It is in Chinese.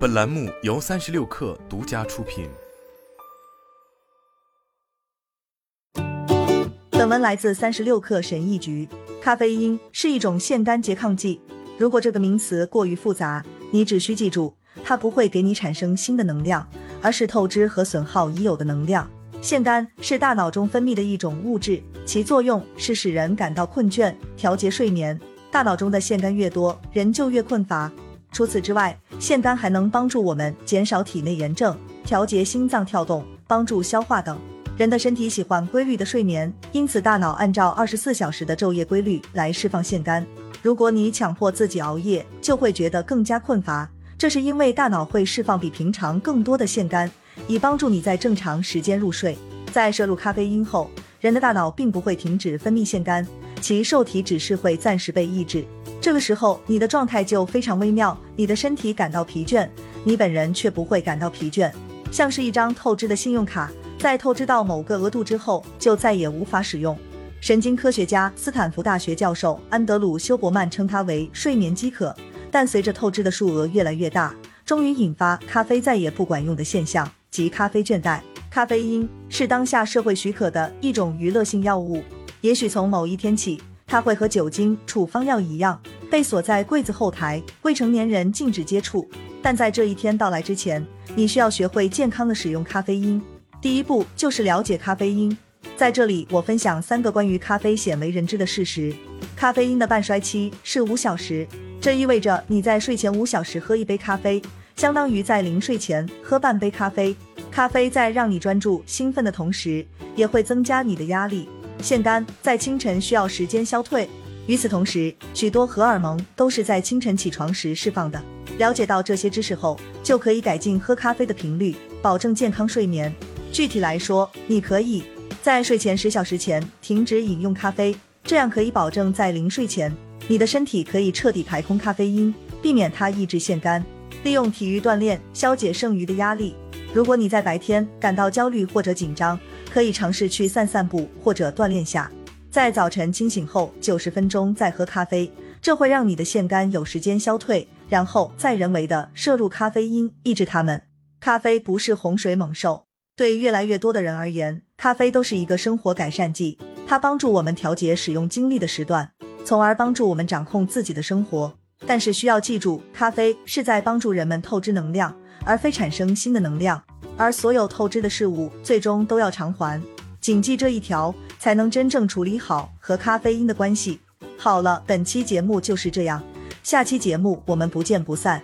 本栏目由三十六氪独家出品。本文来自三十六氪神译局。咖啡因是一种腺苷拮抗剂。如果这个名词过于复杂，你只需记住，它不会给你产生新的能量，而是透支和损耗已有的能量。腺苷是大脑中分泌的一种物质，其作用是使人感到困倦，调节睡眠。大脑中的腺苷越多，人就越困乏。除此之外，腺苷还能帮助我们减少体内炎症、调节心脏跳动、帮助消化等。人的身体喜欢规律的睡眠，因此大脑按照二十四小时的昼夜规律来释放腺苷。如果你强迫自己熬夜，就会觉得更加困乏。这是因为大脑会释放比平常更多的腺苷，以帮助你在正常时间入睡。在摄入咖啡因后，人的大脑并不会停止分泌腺苷，其受体只是会暂时被抑制。这个时候，你的状态就非常微妙，你的身体感到疲倦，你本人却不会感到疲倦，像是一张透支的信用卡。在透支到某个额度之后，就再也无法使用。神经科学家、斯坦福大学教授安德鲁·休伯曼称它为睡眠饥渴。但随着透支的数额越来越大，终于引发咖啡再也不管用的现象，即咖啡倦怠。咖啡因是当下社会许可的一种娱乐性药物。也许从某一天起，它会和酒精、处方药一样，被锁在柜子后台，未成年人禁止接触。但在这一天到来之前，你需要学会健康的使用咖啡因。第一步就是了解咖啡因。在这里，我分享三个关于咖啡鲜为人知的事实。咖啡因的半衰期是五小时，这意味着你在睡前五小时喝一杯咖啡，相当于在临睡前喝半杯咖啡。咖啡在让你专注、兴奋的同时，也会增加你的压力。腺苷在清晨需要时间消退，与此同时，许多荷尔蒙都是在清晨起床时释放的。了解到这些知识后，就可以改进喝咖啡的频率，保证健康睡眠。具体来说，你可以在睡前十小时前停止饮用咖啡，这样可以保证在临睡前，你的身体可以彻底排空咖啡因，避免它抑制腺苷。利用体育锻炼消解剩余的压力。如果你在白天感到焦虑或者紧张，可以尝试去散散步或者锻炼下。在早晨清醒后九十分钟再喝咖啡，这会让你的腺苷有时间消退，然后再人为的摄入咖啡因，抑制它们。咖啡不是洪水猛兽。对越来越多的人而言，咖啡都是一个生活改善剂。它帮助我们调节使用精力的时段，从而帮助我们掌控自己的生活。但是需要记住，咖啡是在帮助人们透支能量，而非产生新的能量。而所有透支的事物最终都要偿还。谨记这一条，才能真正处理好和咖啡因的关系。好了，本期节目就是这样，下期节目我们不见不散。